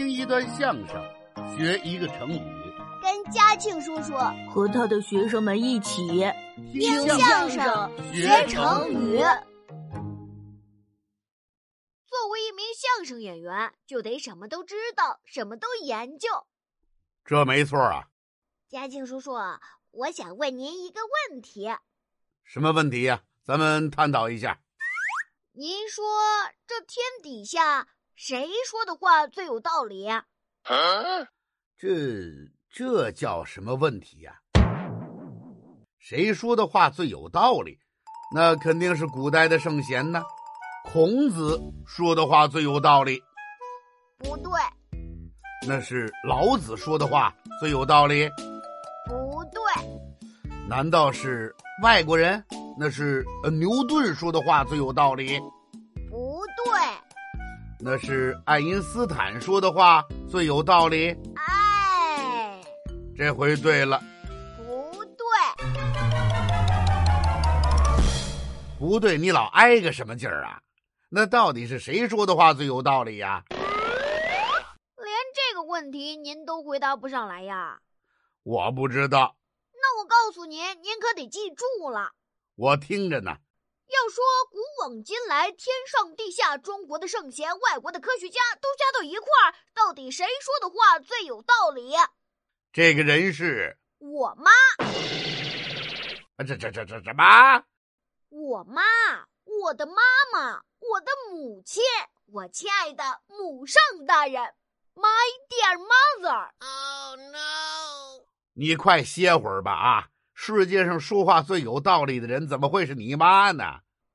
听一段相声，学一个成语。跟嘉庆叔叔和他的学生们一起听相声学成语。作为一名相声演员，就得什么都知道，什么都研究。这没错啊。嘉庆叔叔，我想问您一个问题。什么问题呀？咱们探讨一下。您说这天底下谁说的话最有道理？这这叫什么问题呀？谁说的话最有道理？那肯定是古代的圣贤呢。孔子说的话最有道理。不对。那是老子说的话最有道理。不对。难道是外国人？那是牛顿说的话最有道理。那是爱因斯坦说的话最有道理。哎，这回对了。不对。不对，你老挨个什么劲儿啊？那到底是谁说的话最有道理呀？连这个问题您都回答不上来呀？我不知道。那我告诉您，您可得记住了。我听着呢。要说古往今来，天上地下，中国的圣贤，外国的科学家都加到一块儿，到底谁说的话最有道理？这个人是我妈。啊，这这这这什么？我妈，我的妈妈，我的母亲，我亲爱的母上大人，My dear mother。Oh no！你快歇会儿吧啊！世界上说话最有道理的人，怎么会是你妈呢？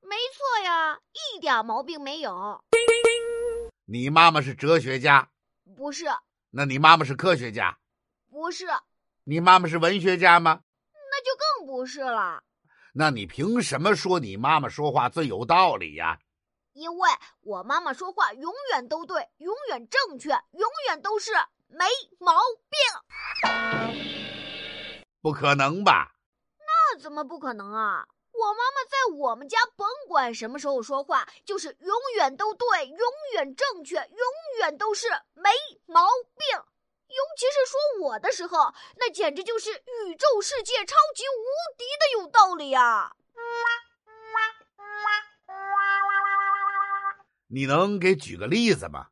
没错呀，一点毛病没有。你妈妈是哲学家？不是。那你妈妈是科学家？不是。你妈妈是文学家吗？那就更不是了。那你凭什么说你妈妈说话最有道理呀？因为我妈妈说话永远都对，永远正确，永远都是没毛病。不可能吧？那怎么不可能啊？我妈妈在我们家，甭管什么时候说话，就是永远都对，永远正确，永远都是没毛病。尤其是说我的时候，那简直就是宇宙世界超级无敌的有道理啊！你能给举个例子吗？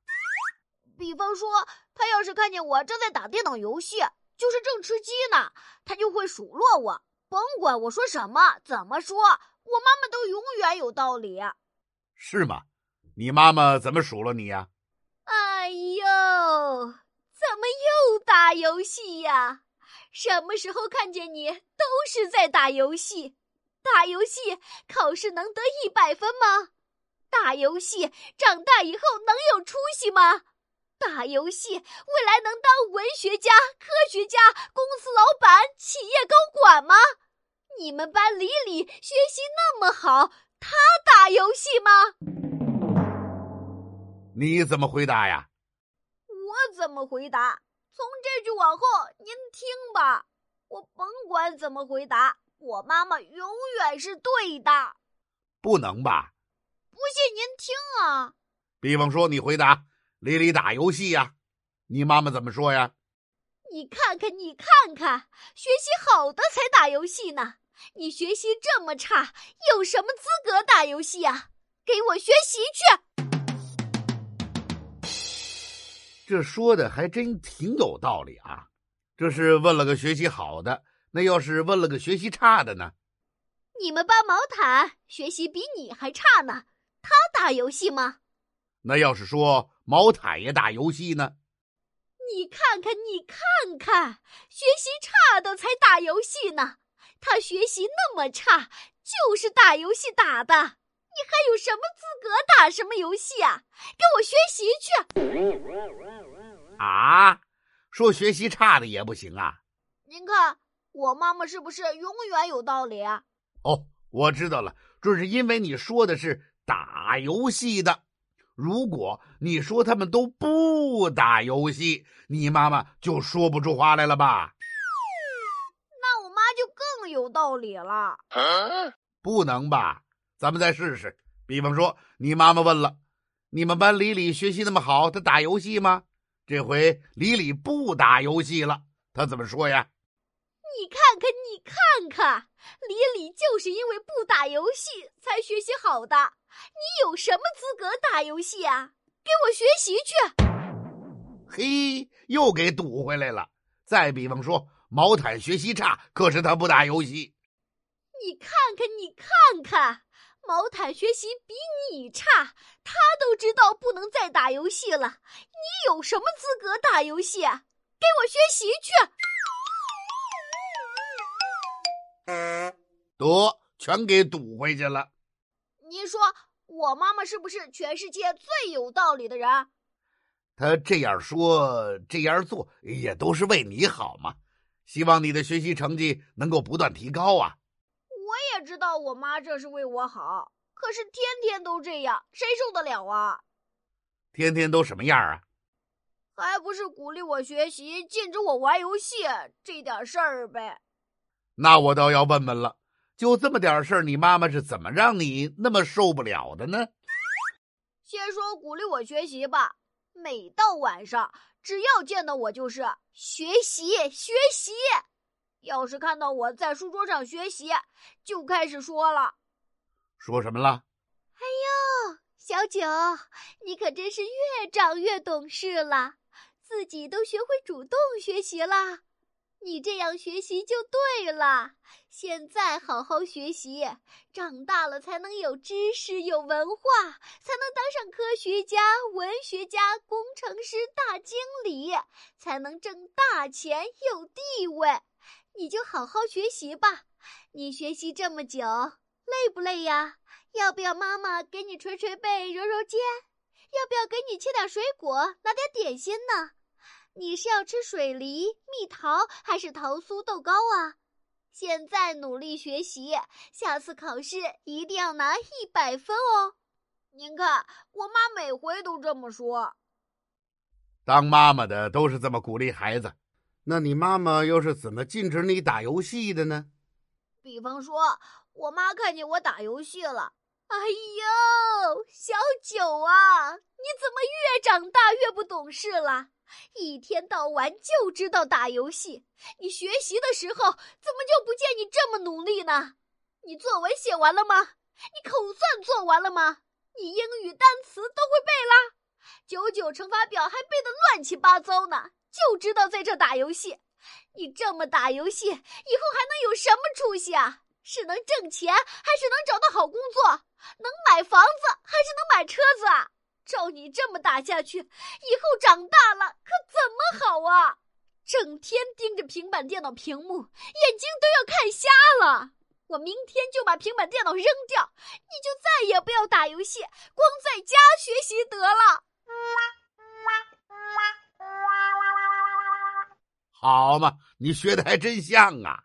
比方说，他要是看见我正在打电脑游戏，就是正吃鸡呢，他就会数落我。甭管我说什么，怎么说，我妈妈都永远有道理。是吗？你妈妈怎么数落你呀？哎呦，怎么又打游戏呀？什么时候看见你都是在打游戏？打游戏考试能得一百分吗？打游戏长大以后能有出息吗？打游戏未来能当文学家、科学家、公司老板、企业高管吗？你们班李李学习那么好，他打游戏吗？你怎么回答呀？我怎么回答？从这句往后您听吧。我甭管怎么回答，我妈妈永远是对的。不能吧？不信您听啊。比方说，你回答李李打游戏呀，你妈妈怎么说呀？你看看，你看看，学习好的才打游戏呢。你学习这么差，有什么资格打游戏啊？给我学习去！这说的还真挺有道理啊。这是问了个学习好的，那要是问了个学习差的呢？你们班毛毯学习比你还差呢，他打游戏吗？那要是说毛毯也打游戏呢？你看看，你看看，学习差的才打游戏呢。他学习那么差，就是打游戏打的。你还有什么资格打什么游戏啊？给我学习去！啊，说学习差的也不行啊？您看我妈妈是不是永远有道理啊？哦，我知道了，这是因为你说的是打游戏的。如果你说他们都不打游戏，你妈妈就说不出话来了吧？有道理了，不能吧？咱们再试试。比方说，你妈妈问了：“你们班李李学习那么好，他打游戏吗？”这回李李不打游戏了，他怎么说呀？你看看，你看看，李李就是因为不打游戏才学习好的。你有什么资格打游戏啊？给我学习去！嘿，又给堵回来了。再比方说，毛毯学习差，可是他不打游戏。你看看，你看看，毛毯学习比你差，他都知道不能再打游戏了。你有什么资格打游戏？给我学习去！得，全给堵回去了。您说我妈妈是不是全世界最有道理的人？她这样说，这样做，也都是为你好嘛。希望你的学习成绩能够不断提高啊。我也知道我妈这是为我好，可是天天都这样，谁受得了啊？天天都什么样啊？还不是鼓励我学习，禁止我玩游戏这点事儿呗。那我倒要问问了，就这么点事儿，你妈妈是怎么让你那么受不了的呢？先说鼓励我学习吧，每到晚上，只要见到我就是学习学习。要是看到我在书桌上学习，就开始说了。说什么了？哎呦，小九，你可真是越长越懂事了，自己都学会主动学习了。你这样学习就对了。现在好好学习，长大了才能有知识、有文化，才能当上科学家、文学家、工程师、大经理，才能挣大钱、有地位。你就好好学习吧。你学习这么久，累不累呀？要不要妈妈给你捶捶背、揉揉肩？要不要给你切点水果、拿点点心呢？你是要吃水梨、蜜桃还是桃酥豆糕啊？现在努力学习，下次考试一定要拿一百分哦！您看，我妈每回都这么说。当妈妈的都是这么鼓励孩子，那你妈妈又是怎么禁止你打游戏的呢？比方说，我妈看见我打游戏了，哎呦，小九啊，你怎么越长大越不懂事了？一天到晚就知道打游戏，你学习的时候怎么就不见你这么努力呢？你作文写完了吗？你口算做完了吗？你英语单词都会背啦？九九乘法表还背得乱七八糟呢？就知道在这打游戏，你这么打游戏，以后还能有什么出息啊？是能挣钱，还是能找到好工作？能买房子，还是能买车子啊？照你这么打下去，以后长大了可怎么好啊？整天盯着平板电脑屏幕，眼睛都要看瞎了。我明天就把平板电脑扔掉，你就再也不要打游戏，光在家学习得了。好嘛，你学的还真像啊。